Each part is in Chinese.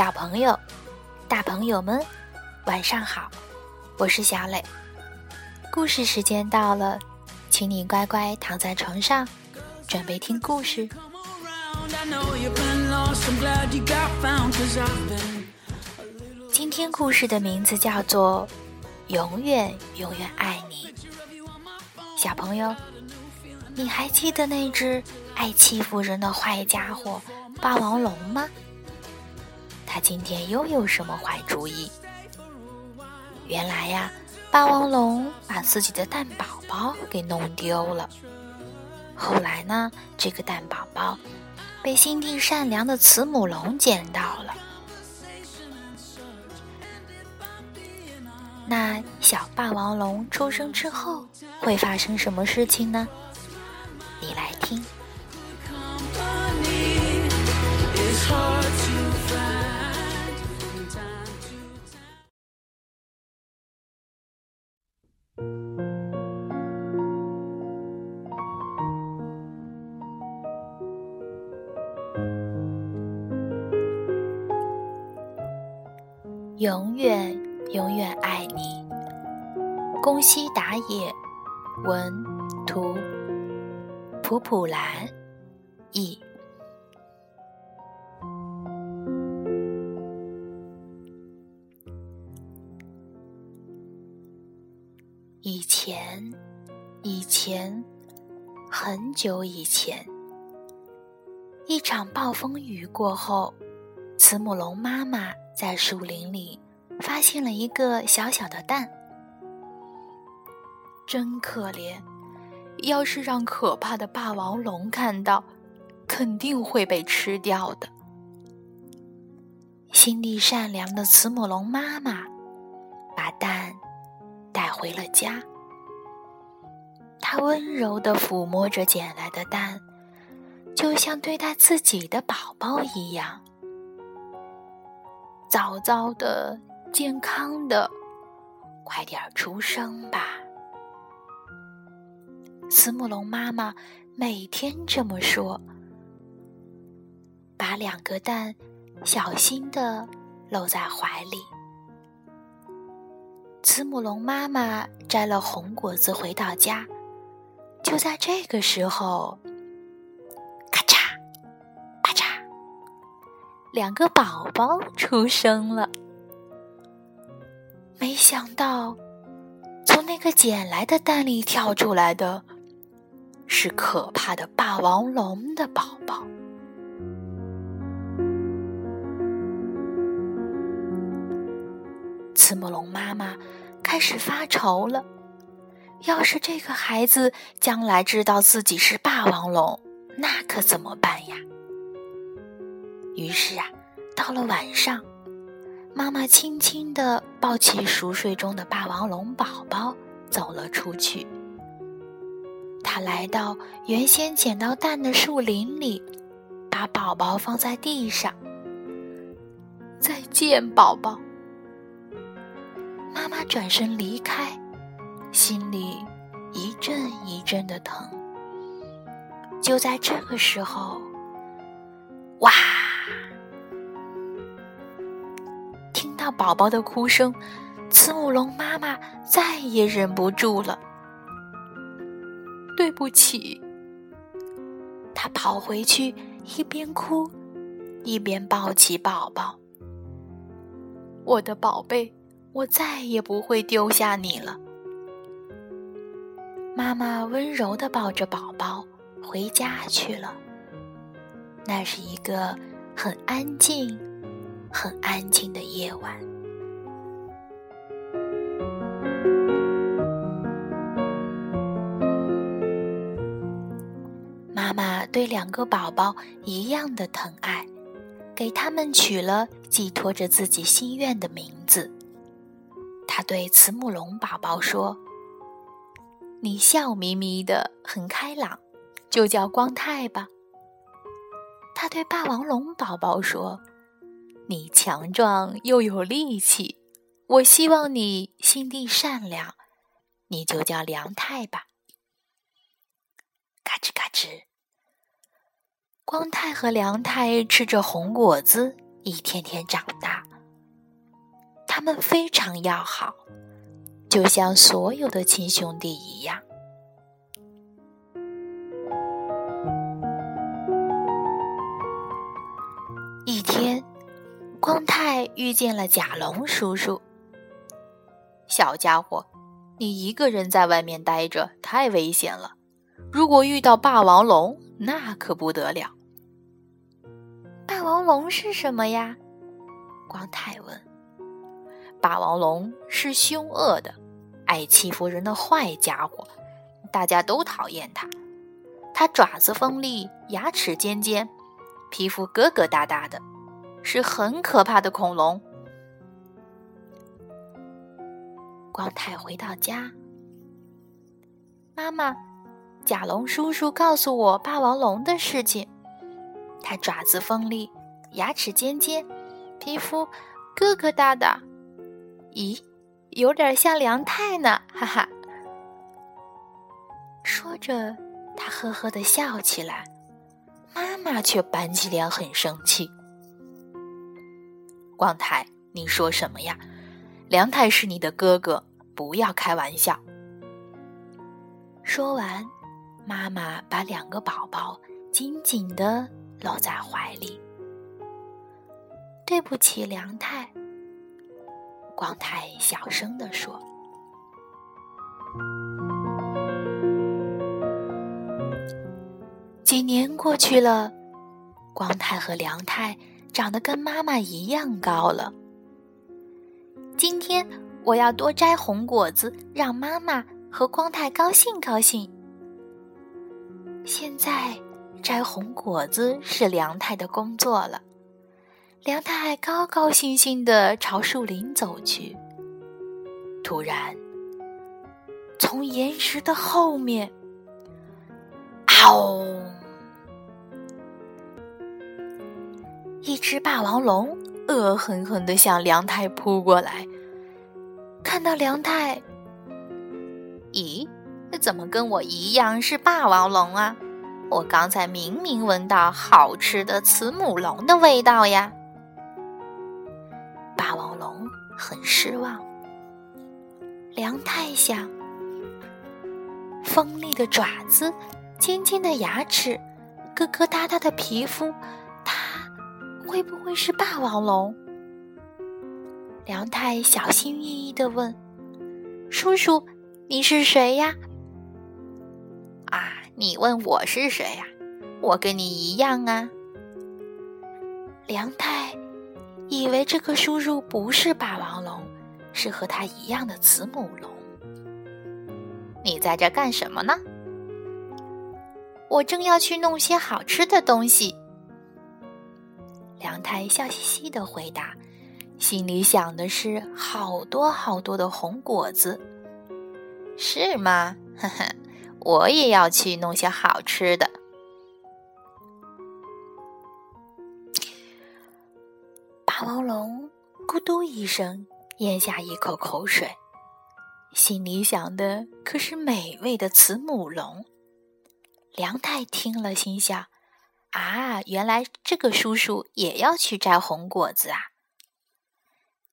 小朋友、大朋友们，晚上好！我是小磊。故事时间到了，请你乖乖躺在床上，准备听故事。今天故事的名字叫做《永远永远爱你》。小朋友，你还记得那只爱欺负人的坏家伙霸王龙吗？他今天又有什么坏主意？原来呀，霸王龙把自己的蛋宝宝给弄丢了。后来呢，这个蛋宝宝被心地善良的慈母龙捡到了。那小霸王龙出生之后会发生什么事情呢？你来听。永远永远爱你。宫西达也，文图，普普兰译。以前，以前，很久以前，一场暴风雨过后，慈母龙妈妈。在树林里发现了一个小小的蛋，真可怜！要是让可怕的霸王龙看到，肯定会被吃掉的。心地善良的慈母龙妈妈把蛋带回了家，她温柔地抚摸着捡来的蛋，就像对待自己的宝宝一样。早早的，健康的，快点出生吧！慈母龙妈妈每天这么说，把两个蛋小心的搂在怀里。慈母龙妈妈摘了红果子回到家，就在这个时候。两个宝宝出生了，没想到从那个捡来的蛋里跳出来的是可怕的霸王龙的宝宝。慈母龙妈妈开始发愁了：要是这个孩子将来知道自己是霸王龙，那可怎么办呀？于是啊，到了晚上，妈妈轻轻地抱起熟睡中的霸王龙宝宝，走了出去。她来到原先捡到蛋的树林里，把宝宝放在地上。再见，宝宝。妈妈转身离开，心里一阵一阵的疼。就在这个时候，哇！宝宝的哭声，慈母龙妈妈再也忍不住了。对不起，她跑回去，一边哭，一边抱起宝宝。我的宝贝，我再也不会丢下你了。妈妈温柔的抱着宝宝回家去了。那是一个很安静。很安静的夜晚，妈妈对两个宝宝一样的疼爱，给他们取了寄托着自己心愿的名字。她对慈母龙宝宝说：“你笑眯眯的，很开朗，就叫光太吧。”他对霸王龙宝宝说。你强壮又有力气，我希望你心地善良，你就叫梁太吧。嘎吱嘎吱，光太和梁太吃着红果子，一天天长大。他们非常要好，就像所有的亲兄弟一样。光太遇见了甲龙叔叔。小家伙，你一个人在外面待着太危险了。如果遇到霸王龙，那可不得了。霸王龙是什么呀？光太问。霸王龙是凶恶的、爱欺负人的坏家伙，大家都讨厌它。它爪子锋利，牙齿尖尖，皮肤疙疙瘩瘩的，是很可怕的恐龙。光太回到家，妈妈，甲龙叔叔告诉我霸王龙的事情。它爪子锋利，牙齿尖尖，皮肤疙疙瘩瘩。咦，有点像梁太呢，哈哈！说着，他呵呵的笑起来。妈妈却板起脸，很生气。光太，你说什么呀？梁太是你的哥哥，不要开玩笑。说完，妈妈把两个宝宝紧紧的搂在怀里。对不起，梁太。光太小声地说：“几年过去了，光太和梁太长得跟妈妈一样高了。今天我要多摘红果子，让妈妈和光太高兴高兴。现在摘红果子是梁太的工作了。”梁太高高兴兴地朝树林走去。突然，从岩石的后面，嗷！一只霸王龙恶狠狠地向梁太扑过来。看到梁太，咦，怎么跟我一样是霸王龙啊？我刚才明明闻到好吃的慈母龙的味道呀！霸王龙很失望。梁太想，锋利的爪子，尖尖的牙齿，疙疙瘩瘩的皮肤，会不会是霸王龙？梁太小心翼翼的问：“叔叔，你是谁呀？”啊，你问我是谁呀？我跟你一样啊。梁太。以为这个叔叔不是霸王龙，是和他一样的慈母龙。你在这干什么呢？我正要去弄些好吃的东西。梁太笑嘻嘻的回答，心里想的是好多好多的红果子。是吗？呵呵，我也要去弄些好吃的。霸王龙咕嘟一声咽下一口口水，心里想的可是美味的慈母龙。梁太听了，心想：啊，原来这个叔叔也要去摘红果子啊！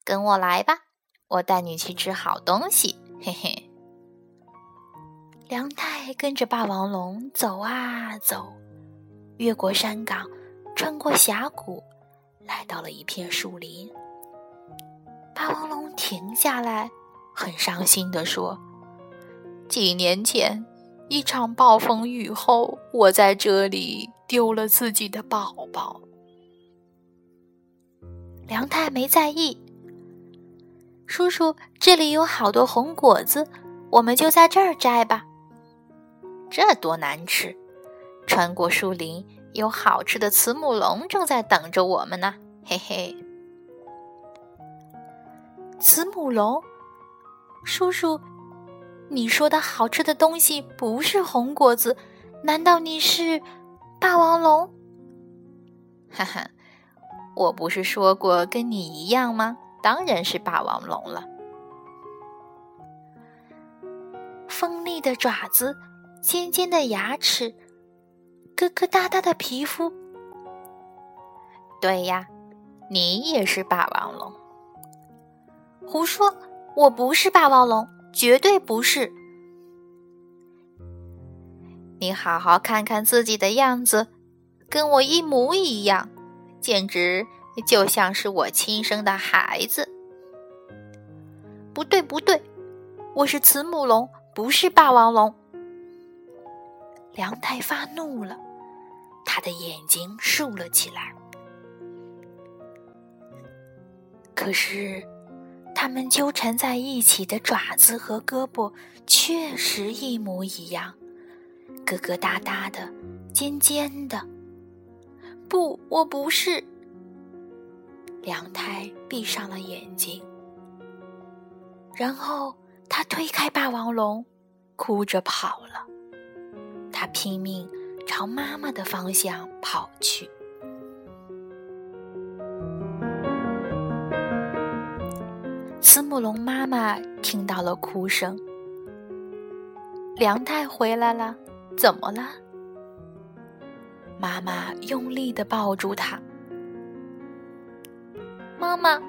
跟我来吧，我带你去吃好东西，嘿嘿。梁太跟着霸王龙走啊走，越过山岗，穿过峡谷。来到了一片树林，霸王龙停下来，很伤心地说：“几年前，一场暴风雨后，我在这里丢了自己的宝宝。”梁太没在意。叔叔，这里有好多红果子，我们就在这儿摘吧。这多难吃！穿过树林。有好吃的慈母龙正在等着我们呢，嘿嘿！慈母龙，叔叔，你说的好吃的东西不是红果子，难道你是霸王龙？哈哈，我不是说过跟你一样吗？当然是霸王龙了。锋利的爪子，尖尖的牙齿。疙疙瘩瘩的皮肤，对呀，你也是霸王龙。胡说，我不是霸王龙，绝对不是。你好好看看自己的样子，跟我一模一样，简直就像是我亲生的孩子。不对，不对，我是慈母龙，不是霸王龙。梁太发怒了，他的眼睛竖了起来。可是，他们纠缠在一起的爪子和胳膊确实一模一样。疙疙瘩瘩的，尖尖的。不，我不是。梁太闭上了眼睛，然后他推开霸王龙，哭着跑了。他拼命朝妈妈的方向跑去。慈母龙妈妈听到了哭声，梁太回来了。怎么了？妈妈用力的抱住他。妈妈，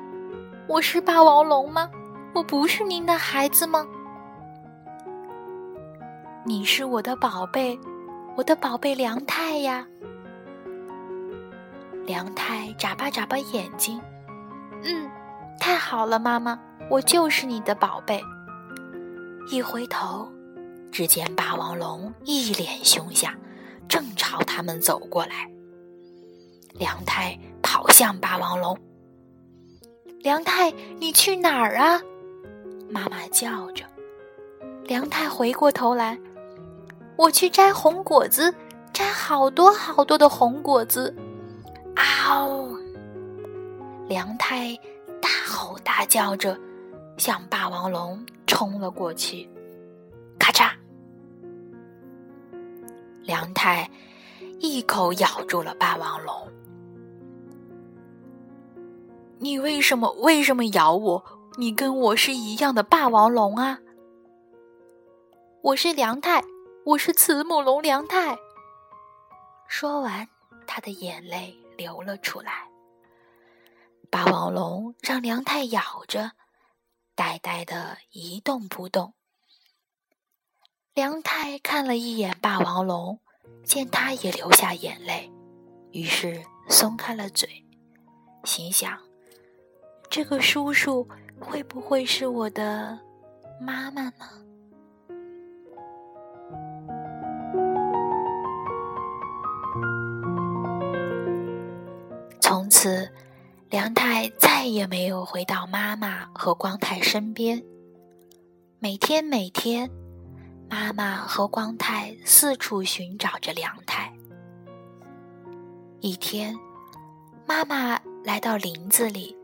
我是霸王龙吗？我不是您的孩子吗？你是我的宝贝，我的宝贝梁太呀。梁太眨巴眨巴眼睛，嗯，太好了，妈妈，我就是你的宝贝。一回头。只见霸王龙一脸凶相，正朝他们走过来。梁太跑向霸王龙。梁太，你去哪儿啊？妈妈叫着。梁太回过头来，我去摘红果子，摘好多好多的红果子。嗷！梁太大吼大叫着，向霸王龙冲了过去。梁太一口咬住了霸王龙。你为什么为什么咬我？你跟我是一样的霸王龙啊！我是梁太，我是慈母龙梁太。说完，他的眼泪流了出来。霸王龙让梁太咬着，呆呆的一动不动。梁太看了一眼霸王龙，见他也流下眼泪，于是松开了嘴，心想：这个叔叔会不会是我的妈妈呢？从此，梁太再也没有回到妈妈和光太身边，每天每天。妈妈和光太四处寻找着梁太。一天，妈妈来到林子里，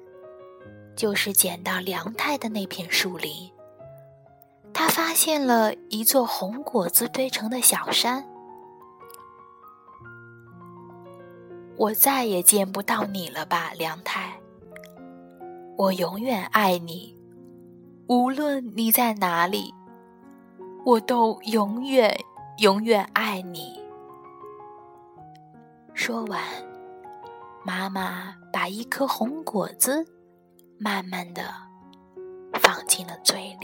就是捡到梁太的那片树林。她发现了一座红果子堆成的小山。我再也见不到你了吧，梁太？我永远爱你，无论你在哪里。我都永远永远爱你。说完，妈妈把一颗红果子慢慢的放进了嘴里。